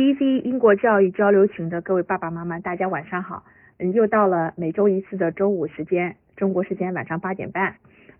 cc 英国教育交流群的各位爸爸妈妈，大家晚上好。嗯，又到了每周一次的周五时间，中国时间晚上八点半。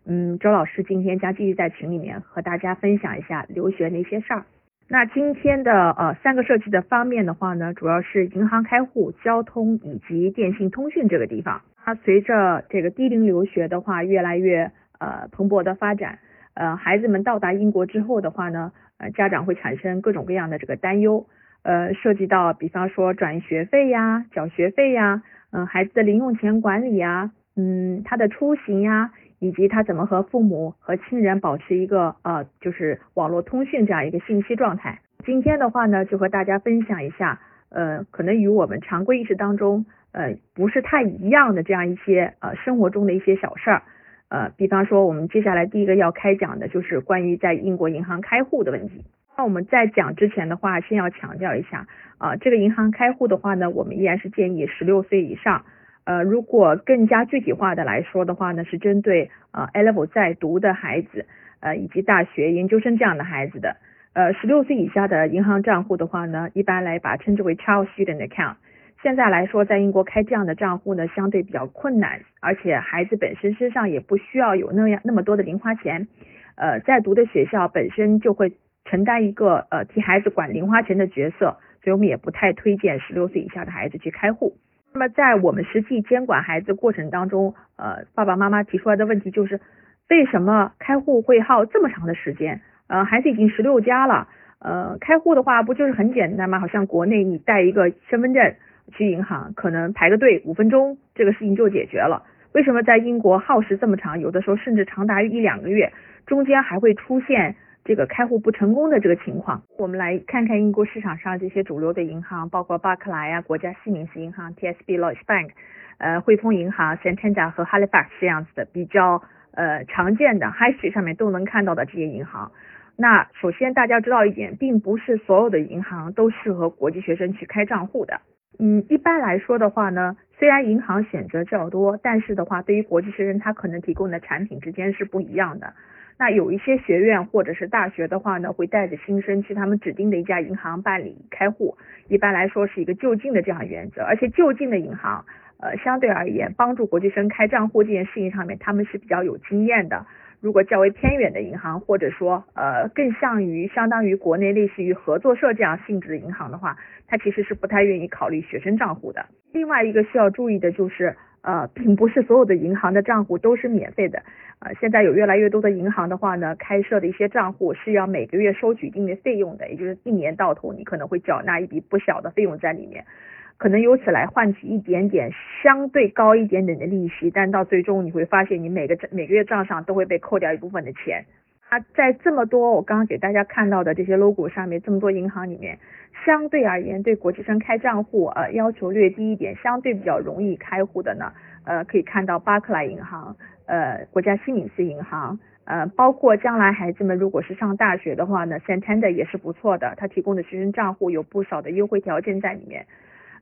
嗯，周老师今天将继续在群里面和大家分享一下留学那些事儿。那今天的呃三个涉及的方面的话呢，主要是银行开户、交通以及电信通讯这个地方。它随着这个低龄留学的话越来越呃蓬勃的发展，呃孩子们到达英国之后的话呢，呃家长会产生各种各样的这个担忧。呃，涉及到比方说转学费呀、缴学费呀，嗯，孩子的零用钱管理呀，嗯，他的出行呀，以及他怎么和父母和亲人保持一个呃，就是网络通讯这样一个信息状态。今天的话呢，就和大家分享一下，呃，可能与我们常规意识当中呃不是太一样的这样一些呃生活中的一些小事儿，呃，比方说我们接下来第一个要开讲的就是关于在英国银行开户的问题。那我们在讲之前的话，先要强调一下啊，这个银行开户的话呢，我们依然是建议十六岁以上。呃，如果更加具体化的来说的话呢，是针对呃 A level 在读的孩子，呃以及大学研究生这样的孩子的。呃，十六岁以下的银行账户的话呢，一般来把称之为 Child Student Account。现在来说，在英国开这样的账户呢，相对比较困难，而且孩子本身身上也不需要有那样那么多的零花钱。呃，在读的学校本身就会。承担一个呃替孩子管零花钱的角色，所以我们也不太推荐十六岁以下的孩子去开户。那么在我们实际监管孩子过程当中，呃爸爸妈妈提出来的问题就是，为什么开户会耗这么长的时间？呃孩子已经十六加了，呃开户的话不就是很简单吗？好像国内你带一个身份证去银行，可能排个队五分钟，这个事情就解决了。为什么在英国耗时这么长？有的时候甚至长达一两个月，中间还会出现。这个开户不成功的这个情况，我们来看看英国市场上这些主流的银行，包括巴克莱啊、国家西敏寺银行、TSB l o y d s Bank、呃汇丰银行、Santander 和 Halifax 这样子的比较呃常见的 High Street 上面都能看到的这些银行。那首先大家知道一点，并不是所有的银行都适合国际学生去开账户的。嗯，一般来说的话呢，虽然银行选择较多，但是的话，对于国际学生，他可能提供的产品之间是不一样的。那有一些学院或者是大学的话呢，会带着新生去他们指定的一家银行办理开户，一般来说是一个就近的这样原则，而且就近的银行，呃，相对而言帮助国际生开账户这件事情上面，他们是比较有经验的。如果较为偏远的银行，或者说呃更像于相当于国内类似于合作社这样性质的银行的话，他其实是不太愿意考虑学生账户的。另外一个需要注意的就是。呃，并不是所有的银行的账户都是免费的，呃，现在有越来越多的银行的话呢，开设的一些账户是要每个月收取一定的费用的，也就是一年到头你可能会缴纳一笔不小的费用在里面，可能由此来换取一点点相对高一点点的利息，但到最终你会发现你每个每个月账上都会被扣掉一部分的钱。啊，在这么多我刚刚给大家看到的这些 logo 上面，这么多银行里面，相对而言对国际生开账户呃要求略低一点，相对比较容易开户的呢，呃可以看到巴克莱银行，呃国家西敏寺银行，呃包括将来孩子们如果是上大学的话呢，Santander 也是不错的，它提供的学生账户有不少的优惠条件在里面，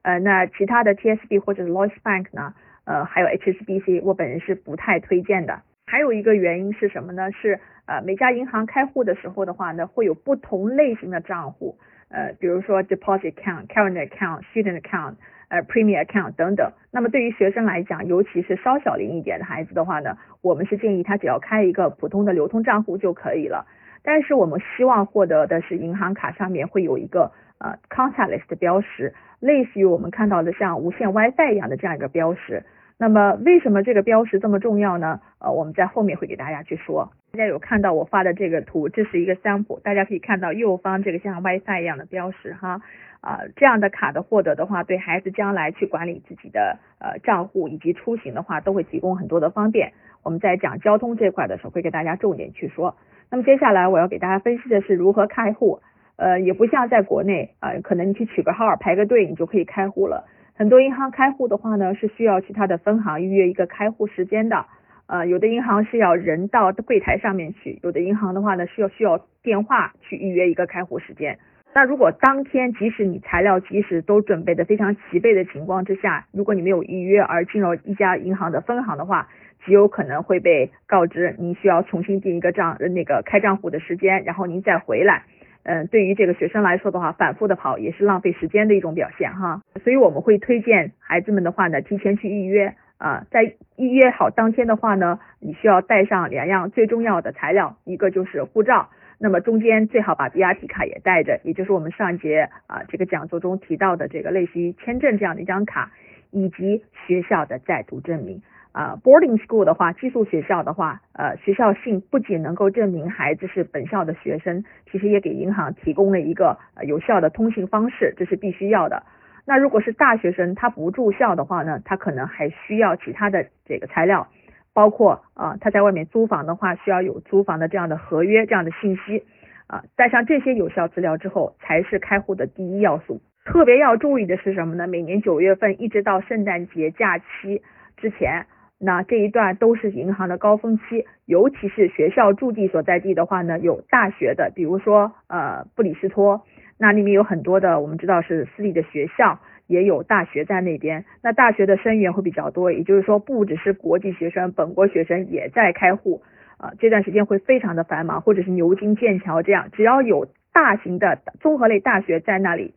呃那其他的 TSB 或者是 Lloyds Bank 呢，呃还有 HSBC 我本人是不太推荐的。还有一个原因是什么呢？是呃每家银行开户的时候的话呢，会有不同类型的账户，呃比如说 deposit account、current account、student account、呃 premier account 等等。那么对于学生来讲，尤其是稍小龄一点的孩子的话呢，我们是建议他只要开一个普通的流通账户就可以了。但是我们希望获得的是银行卡上面会有一个呃 contactless 的标识，类似于我们看到的像无线 WiFi 一样的这样一个标识。那么为什么这个标识这么重要呢？呃，我们在后面会给大家去说。大家有看到我发的这个图，这是一个 sample，大家可以看到右方这个像 WiFi 一样的标识哈，啊，这样的卡的获得的话，对孩子将来去管理自己的呃账户以及出行的话，都会提供很多的方便。我们在讲交通这块的时候，会给大家重点去说。那么接下来我要给大家分析的是如何开户，呃，也不像在国内，呃，可能你去取个号排个队，你就可以开户了。很多银行开户的话呢，是需要去他的分行预约一个开户时间的。呃，有的银行是要人到柜台上面去，有的银行的话呢，需要需要电话去预约一个开户时间。那如果当天即使你材料即使都准备的非常齐备的情况之下，如果你没有预约而进入一家银行的分行的话，极有可能会被告知您需要重新订一个账那个开账户的时间，然后您再回来。嗯，对于这个学生来说的话，反复的跑也是浪费时间的一种表现哈。所以我们会推荐孩子们的话呢，提前去预约啊，在预约好当天的话呢，你需要带上两样最重要的材料，一个就是护照。那么中间最好把 BRT 卡也带着，也就是我们上一节啊这个讲座中提到的这个类似于签证这样的一张卡，以及学校的在读证明。啊，boarding school 的话，寄宿学校的话，呃，学校信不仅能够证明孩子是本校的学生，其实也给银行提供了一个呃有效的通信方式，这是必须要的。那如果是大学生，他不住校的话呢，他可能还需要其他的这个材料。包括啊，他在外面租房的话，需要有租房的这样的合约这样的信息啊，带上这些有效资料之后，才是开户的第一要素。特别要注意的是什么呢？每年九月份一直到圣诞节假期之前，那这一段都是银行的高峰期，尤其是学校驻地所在地的话呢，有大学的，比如说呃布里斯托，那里面有很多的我们知道是私立的学校。也有大学在那边，那大学的生源会比较多，也就是说不只是国际学生，本国学生也在开户，啊，这段时间会非常的繁忙，或者是牛津、剑桥这样，只要有大型的综合类大学在那里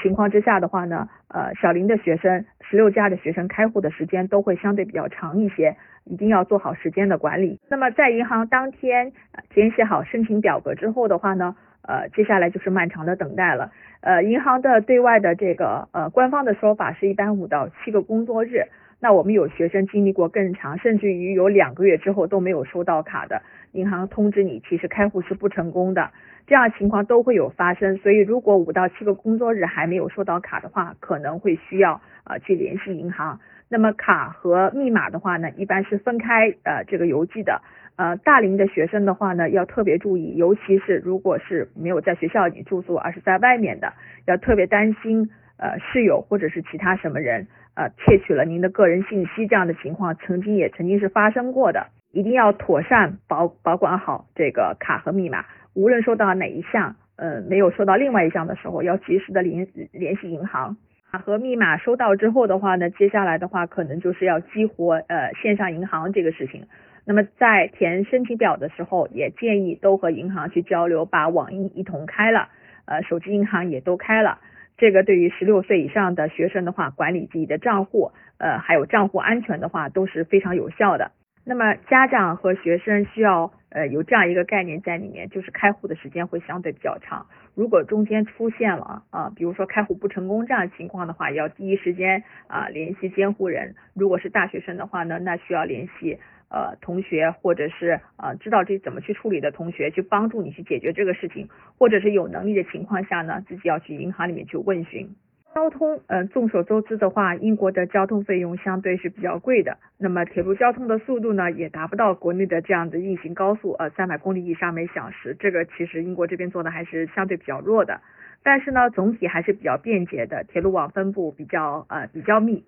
情况之下的话呢，呃，小林的学生、十六家的学生开户的时间都会相对比较长一些，一定要做好时间的管理。那么在银行当天填写好申请表格之后的话呢？呃，接下来就是漫长的等待了。呃，银行的对外的这个呃官方的说法是一般五到七个工作日。那我们有学生经历过更长，甚至于有两个月之后都没有收到卡的，银行通知你其实开户是不成功的，这样情况都会有发生。所以如果五到七个工作日还没有收到卡的话，可能会需要呃去联系银行。那么卡和密码的话呢，一般是分开呃这个邮寄的。呃，大龄的学生的话呢，要特别注意，尤其是如果是没有在学校里住宿，而是在外面的，要特别担心呃室友或者是其他什么人呃窃取了您的个人信息这样的情况，曾经也曾经是发生过的，一定要妥善保保管好这个卡和密码，无论收到哪一项，呃没有收到另外一项的时候，要及时的联联系银行。和密码收到之后的话呢，接下来的话可能就是要激活呃线上银行这个事情。那么在填申请表的时候，也建议都和银行去交流，把网银一同开了，呃，手机银行也都开了。这个对于十六岁以上的学生的话，管理自己的账户，呃，还有账户安全的话，都是非常有效的。那么家长和学生需要呃有这样一个概念在里面，就是开户的时间会相对比较长。如果中间出现了啊，比如说开户不成功这样情况的话，要第一时间啊联系监护人。如果是大学生的话呢，那需要联系。呃，同学或者是呃知道这怎么去处理的同学，去帮助你去解决这个事情，或者是有能力的情况下呢，自己要去银行里面去问询。交通，呃，众所周知的话，英国的交通费用相对是比较贵的，那么铁路交通的速度呢，也达不到国内的这样的运行高速，呃，三百公里以上每小时，这个其实英国这边做的还是相对比较弱的，但是呢，总体还是比较便捷的，铁路网分布比较呃比较密，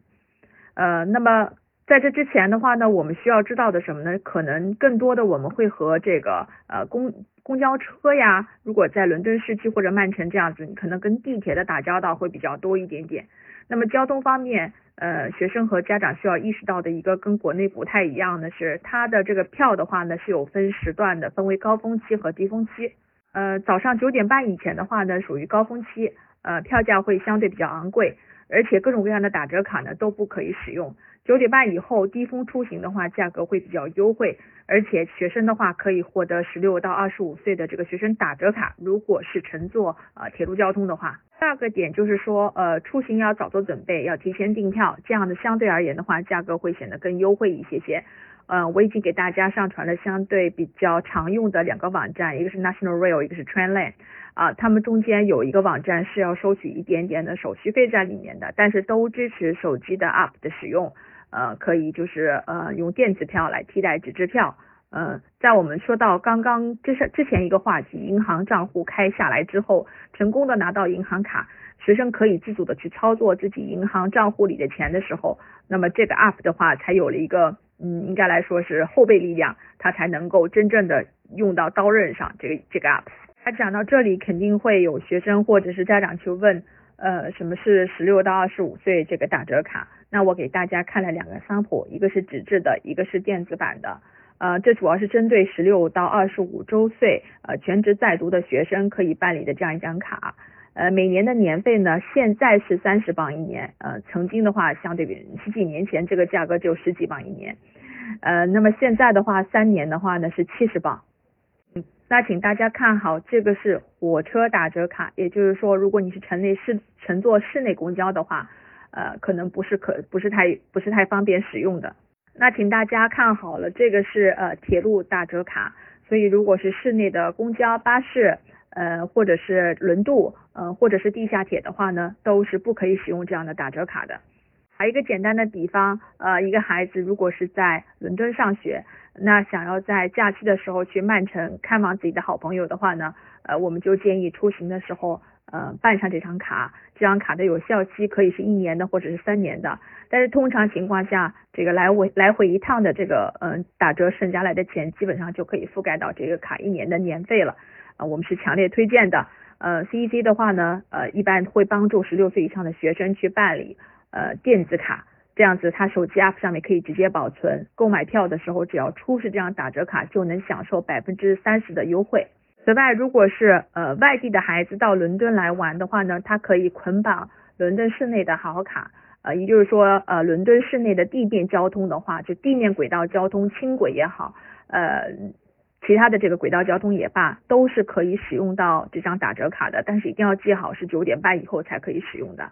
呃，那么。在这之前的话呢，我们需要知道的什么呢？可能更多的我们会和这个呃公公交车呀，如果在伦敦市区或者曼城这样子，你可能跟地铁的打交道会比较多一点点。那么交通方面，呃，学生和家长需要意识到的一个跟国内不太一样的是，它的这个票的话呢是有分时段的，分为高峰期和低峰期。呃，早上九点半以前的话呢属于高峰期，呃，票价会相对比较昂贵，而且各种各样的打折卡呢都不可以使用。九点半以后低峰出行的话，价格会比较优惠，而且学生的话可以获得十六到二十五岁的这个学生打折卡。如果是乘坐呃铁路交通的话，第二个点就是说呃出行要早做准备，要提前订票，这样的相对而言的话，价格会显得更优惠一些些。嗯，我已经给大家上传了相对比较常用的两个网站，一个是 National Rail，一个是 Trainline。啊，他们中间有一个网站是要收取一点点的手续费在里面的，但是都支持手机的 App 的使用。呃，可以就是呃用电子票来替代纸质票。呃，在我们说到刚刚之是之前一个话题，银行账户开下来之后，成功的拿到银行卡，学生可以自主的去操作自己银行账户里的钱的时候，那么这个 app 的话才有了一个嗯，应该来说是后备力量，它才能够真正的用到刀刃上。这个这个 app，它讲到这里肯定会有学生或者是家长去问。呃，什么是十六到二十五岁这个打折卡？那我给大家看了两个 sample，一个是纸质的，一个是电子版的。呃，这主要是针对十六到二十五周岁呃全职在读的学生可以办理的这样一张卡。呃，每年的年费呢，现在是三十磅一年，呃，曾经的话，相对比十几年前这个价格就十几磅一年，呃，那么现在的话，三年的话呢是七十磅。嗯，那请大家看好，这个是火车打折卡，也就是说，如果你是城内市乘坐市内公交的话，呃，可能不是可不是太不是太方便使用的。那请大家看好了，这个是呃铁路打折卡，所以如果是市内的公交、巴士。呃，或者是轮渡，呃，或者是地下铁的话呢，都是不可以使用这样的打折卡的。还有一个简单的比方，呃，一个孩子如果是在伦敦上学，那想要在假期的时候去曼城看望自己的好朋友的话呢，呃，我们就建议出行的时候，呃，办上这张卡。这张卡的有效期可以是一年的，或者是三年的。但是通常情况下，这个来回来回一趟的这个，嗯，打折剩下来的钱，基本上就可以覆盖到这个卡一年的年费了。啊，我们是强烈推荐的。呃，CEC 的话呢，呃，一般会帮助十六岁以上的学生去办理呃电子卡，这样子他手机 App 上面可以直接保存，购买票的时候只要出示这张打折卡，就能享受百分之三十的优惠。此外，如果是呃外地的孩子到伦敦来玩的话呢，他可以捆绑伦敦市内的好卡，呃，也就是说呃伦敦市内的地面交通的话，就地面轨道交通轻轨也好，呃。其他的这个轨道交通也罢，都是可以使用到这张打折卡的，但是一定要记好是九点半以后才可以使用的。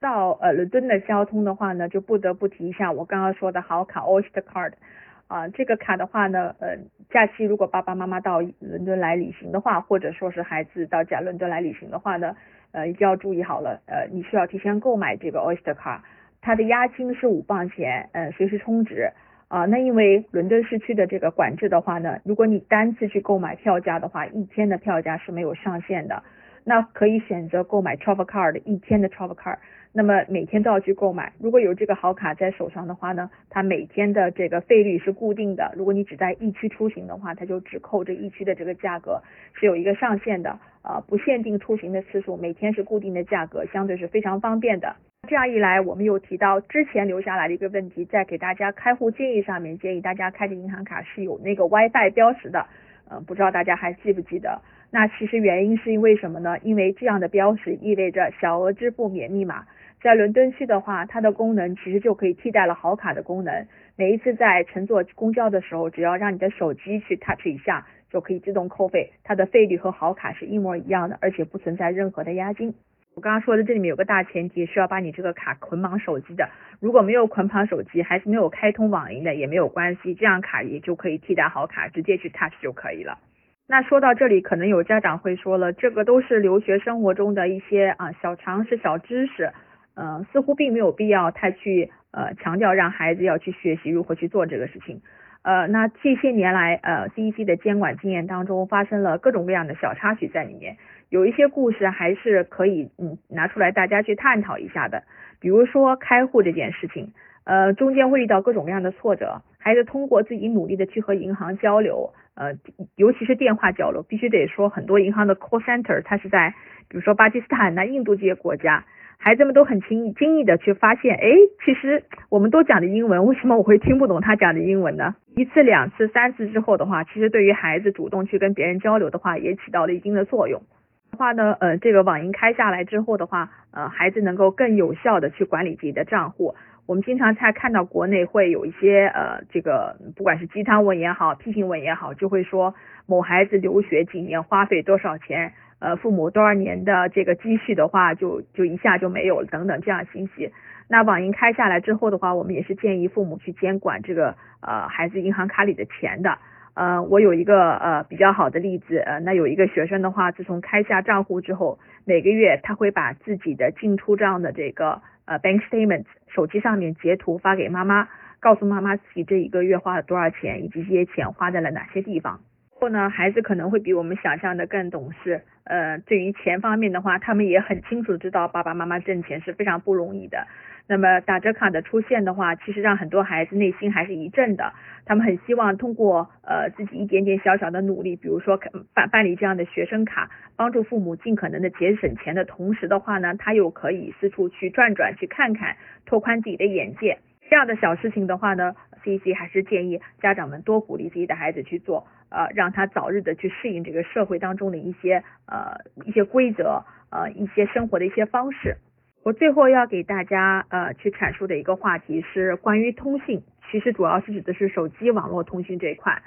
到呃伦敦的交通的话呢，就不得不提一下我刚刚说的好卡 Oyster Card 啊，这个卡的话呢，呃，假期如果爸爸妈妈到伦敦来旅行的话，或者说是孩子到假伦敦来旅行的话呢，呃，一定要注意好了，呃，你需要提前购买这个 Oyster Card，它的押金是五磅钱，呃，随时充值。啊，那因为伦敦市区的这个管制的话呢，如果你单次去购买票价的话，一天的票价是没有上限的。那可以选择购买 travel card 一天的 travel card，那么每天都要去购买。如果有这个好卡在手上的话呢，它每天的这个费率是固定的。如果你只在疫区出行的话，它就只扣这疫区的这个价格，是有一个上限的。呃，不限定出行的次数，每天是固定的价格，相对是非常方便的。这样一来，我们又提到之前留下来的一个问题，在给大家开户建议上面，建议大家开的银行卡是有那个 WiFi 标识的。嗯，不知道大家还记不记得？那其实原因是因为什么呢？因为这样的标识意味着小额支付免密码。在伦敦区的话，它的功能其实就可以替代了好卡的功能。每一次在乘坐公交的时候，只要让你的手机去 touch 一下，就可以自动扣费。它的费率和好卡是一模一样的，而且不存在任何的押金。我刚刚说的这里面有个大前提，是要把你这个卡捆绑手机的。如果没有捆绑手机，还是没有开通网银的，也没有关系，这样卡也就可以替代好卡，直接去 touch 就可以了。那说到这里，可能有家长会说了，这个都是留学生活中的一些啊小常识、小知识，呃，似乎并没有必要太去呃强调让孩子要去学习如何去做这个事情。呃，那这些年来，呃，CEC 的监管经验当中发生了各种各样的小插曲在里面。有一些故事还是可以嗯拿出来大家去探讨一下的，比如说开户这件事情，呃中间会遇到各种各样的挫折，孩子通过自己努力的去和银行交流，呃尤其是电话交流，必须得说很多银行的 call center 它是在比如说巴基斯坦呐、印度这些国家，孩子们都很轻易轻易的去发现，哎其实我们都讲的英文，为什么我会听不懂他讲的英文呢？一次两次三次之后的话，其实对于孩子主动去跟别人交流的话，也起到了一定的作用。话呢，呃，这个网银开下来之后的话，呃，孩子能够更有效的去管理自己的账户。我们经常在看到国内会有一些呃，这个不管是鸡汤文也好，批评文也好，就会说某孩子留学几年花费多少钱，呃，父母多少年的这个积蓄的话，就就一下就没有了等等这样信息。那网银开下来之后的话，我们也是建议父母去监管这个呃孩子银行卡里的钱的。呃，我有一个呃比较好的例子，呃，那有一个学生的话，自从开下账户之后，每个月他会把自己的进出账的这个呃 bank statement 手机上面截图发给妈妈，告诉妈妈自己这一个月花了多少钱，以及这些钱花在了哪些地方。后呢，孩子可能会比我们想象的更懂事，呃，对于钱方面的话，他们也很清楚知道爸爸妈妈挣钱是非常不容易的。那么打折卡的出现的话，其实让很多孩子内心还是一阵的。他们很希望通过呃自己一点点小小的努力，比如说办办理这样的学生卡，帮助父母尽可能的节省钱的同时的话呢，他又可以四处去转转，去看看，拓宽自己的眼界。这样的小事情的话呢，C C 还是建议家长们多鼓励自己的孩子去做，呃，让他早日的去适应这个社会当中的一些呃一些规则，呃一些生活的一些方式。我最后要给大家呃去阐述的一个话题是关于通信，其实主要是指的是手机网络通信这一块。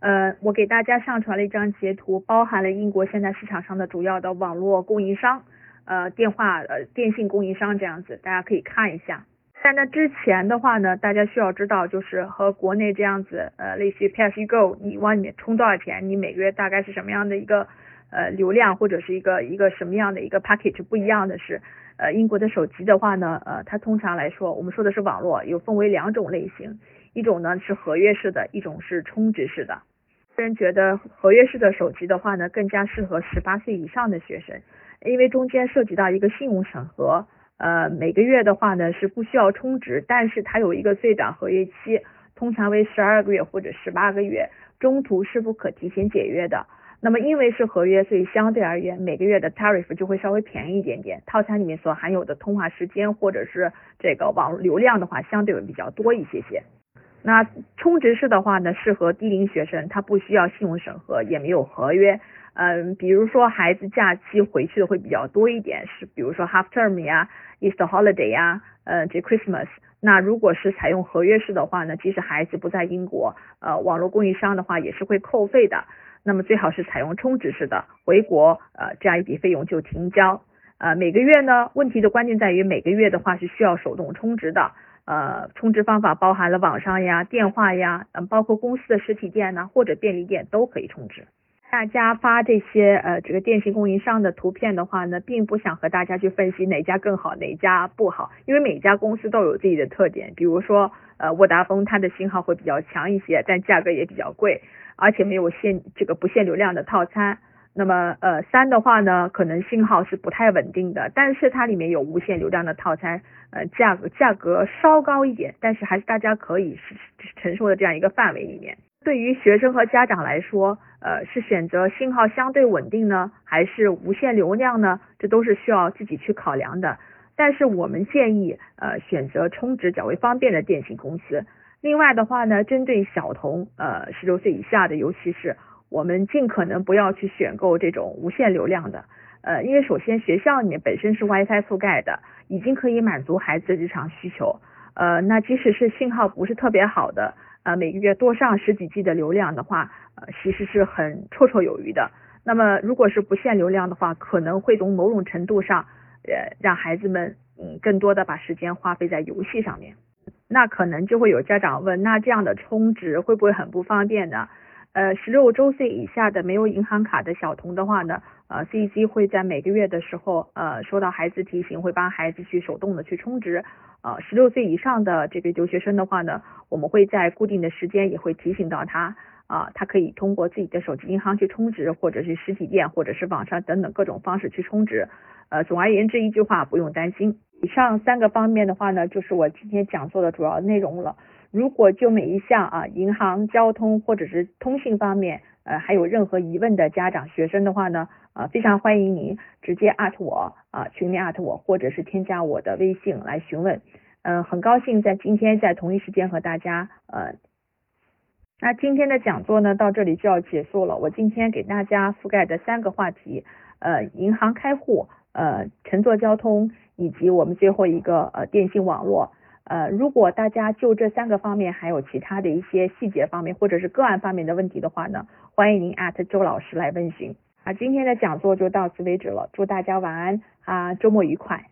呃，我给大家上传了一张截图，包含了英国现在市场上的主要的网络供应商，呃，电话呃电信供应商这样子，大家可以看一下。在那之前的话呢，大家需要知道，就是和国内这样子，呃，类似于 Pay as you go，你往里面充多少钱，你每个月大概是什么样的一个呃流量或者是一个一个什么样的一个 package 不一样的是。呃，英国的手机的话呢，呃，它通常来说，我们说的是网络，有分为两种类型，一种呢是合约式的，一种是充值式的。个人觉得合约式的手机的话呢，更加适合十八岁以上的学生，因为中间涉及到一个信用审核，呃，每个月的话呢是不需要充值，但是它有一个最短合约期，通常为十二个月或者十八个月，中途是不可提前解约的。那么因为是合约，所以相对而言每个月的 tariff 就会稍微便宜一点点。套餐里面所含有的通话时间或者是这个网流量的话，相对会比较多一些些。那充值式的话呢，适合低龄学生，他不需要信用审核，也没有合约。嗯，比如说孩子假期回去的会比较多一点，是比如说 half term 呀，Easter holiday 呀，呃，这 Christmas。那如果是采用合约式的话呢，即使孩子不在英国，呃，网络供应商的话也是会扣费的。那么最好是采用充值式的，回国呃这样一笔费用就停交，呃每个月呢，问题的关键在于每个月的话是需要手动充值的，呃充值方法包含了网上呀、电话呀，嗯包括公司的实体店呐或者便利店都可以充值。大家发这些呃这个电信供应商的图片的话呢，并不想和大家去分析哪家更好哪家不好，因为每家公司都有自己的特点，比如说呃沃达丰它的信号会比较强一些，但价格也比较贵。而且没有限这个不限流量的套餐，那么呃三的话呢，可能信号是不太稳定的，但是它里面有无限流量的套餐，呃价格价格稍高一点，但是还是大家可以是承受的这样一个范围里面。对于学生和家长来说，呃是选择信号相对稳定呢，还是无限流量呢？这都是需要自己去考量的。但是我们建议呃选择充值较为方便的电信公司。另外的话呢，针对小童，呃，十六岁以下的，尤其是我们尽可能不要去选购这种无限流量的，呃，因为首先学校里面本身是 WiFi 覆盖的，已经可以满足孩子日常需求，呃，那即使是信号不是特别好的，呃，每个月多上十几 G 的流量的话，呃，其实是很绰绰有余的。那么如果是不限流量的话，可能会从某种程度上，呃，让孩子们，嗯，更多的把时间花费在游戏上面。那可能就会有家长问，那这样的充值会不会很不方便呢？呃，十六周岁以下的没有银行卡的小童的话呢，呃，CEC 会在每个月的时候，呃，收到孩子提醒，会帮孩子去手动的去充值。呃，十六岁以上的这个留学生的话呢，我们会在固定的时间也会提醒到他，啊，他可以通过自己的手机银行去充值，或者是实体店，或者是网上等等各种方式去充值。呃，总而言之，一句话，不用担心。以上三个方面的话呢，就是我今天讲座的主要内容了。如果就每一项啊，银行、交通或者是通信方面，呃，还有任何疑问的家长、学生的话呢，呃，非常欢迎您直接艾特我啊，群里艾特我，或者是添加我的微信来询问。嗯，很高兴在今天在同一时间和大家呃，那今天的讲座呢到这里就要结束了。我今天给大家覆盖的三个话题，呃，银行开户。呃，乘坐交通以及我们最后一个呃电信网络，呃，如果大家就这三个方面还有其他的一些细节方面或者是个案方面的问题的话呢，欢迎您周老师来问询。啊，今天的讲座就到此为止了，祝大家晚安啊，周末愉快。